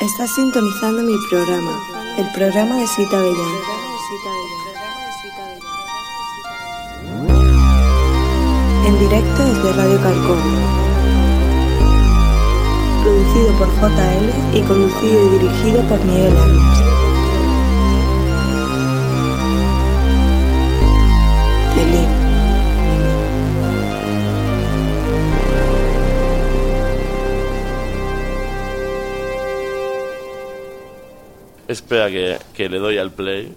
Estás sintonizando mi programa, el programa de Sita Bellán. En directo desde Radio Calcón. Producido por JL y conducido y dirigido por Miguel Ángel. Espera que, que le doy al play.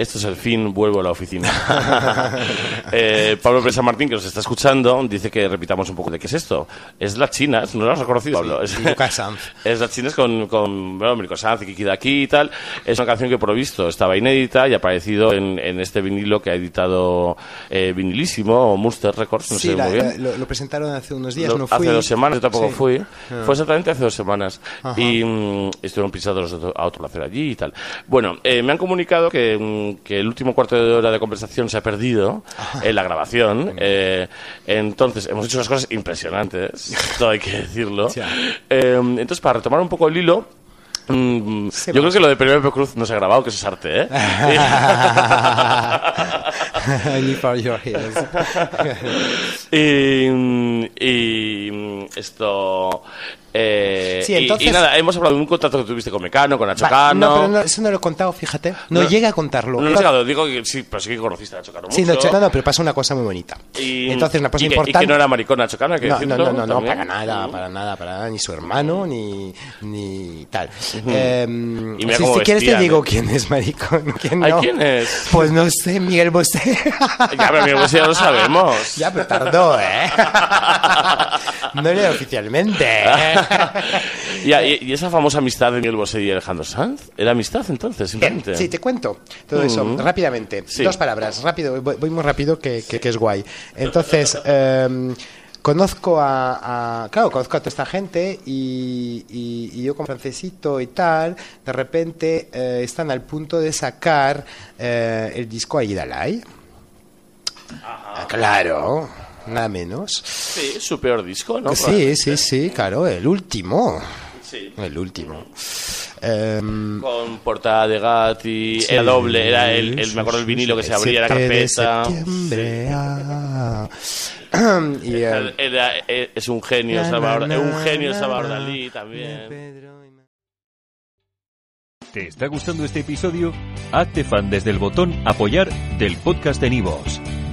Esto es el fin, vuelvo a la oficina. Eh, Pablo Presa Martín, que nos está escuchando, dice que repitamos un poco de qué es esto. Es las chinas, ¿no lo has reconocido, Pablo? Es, y Lucas Sanz. es las chinas con, con bueno, Mirko Sanz Kiki de aquí y tal. Es una canción que por lo visto estaba inédita y ha aparecido en, en este vinilo que ha editado eh, Vinilísimo o Munster Records, no sí, sé la- muy bien. la- lo, lo presentaron hace unos días, Lo- no fui. Hace dos semanas, yo tampoco Sí. fui. Ah. Fue exactamente hace dos semanas. Ajá. Y mm, estuvieron pisados a otro placer allí y tal. Bueno, eh, me han comunicado que, mm, que el último cuarto de hora de conversación se ha perdido en la grabación. Eh, entonces, hemos hecho unas cosas impresionantes, todo hay que decirlo. Eh, entonces, para retomar un poco el hilo. mm, yo creo que lo de Penélope Cruz no se ha grabado, que eso es arte, ¿eh? Y, y esto. Eh, Sí, y- entonces- y, nada, hemos hablado de un contrato que tuviste con Mecano, con Nacho Va, Cano. no, pero no, eso no lo he contado, fíjate. No, No. llega a contarlo. No, no he llegado, digo que sí, pero sí que conociste a Nacho Cano. Sí, mucho. no, no, no, pero pasa una cosa muy bonita. Y, Entonces, una cosa y que, importante. Y que no era maricón Nacho Cano, hay que no, decirlo. no, no, no, para nada, para nada, para nada, ni su hermano, ni, ni tal. Eh, Y si, si quieres te digo quién es maricón, quién no. ¿quién es? Pues no sé, Miguel Bosé. Ya, pero mira, pues ya lo sabemos. ya, pero tardó, ¿eh? no era oficialmente. ¿eh? Y, y- y esa famosa amistad de Miguel Bosé y Alejandro Sanz, ¿era amistad entonces, simplemente? sí, te cuento todo eso Mm. rápidamente. Sí. Dos palabras, rápido, voy, voy muy rápido que, que- que es guay. Entonces, em, conozco a, a- Claro, conozco a toda esta gente y, y- y yo como francesito y tal, de repente eh, están al punto de sacar eh, el disco Aidalay. Ah, Claro, nada menos. Sí, su peor disco, ¿no? Sí, sí, sí, claro, el último. Sí. El último. Em, Con portada de Gatti, Sí, era doble, era el, el- me acuerdo el vinilo que se abría la 7 de carpeta. septiembre, ah. y, eh, Era- era- es un genio, Salvador, es un genio Salvador Dalí de también. ¿Te está gustando este episodio? Hazte fan desde el botón Apoyar del podcast de Nivos.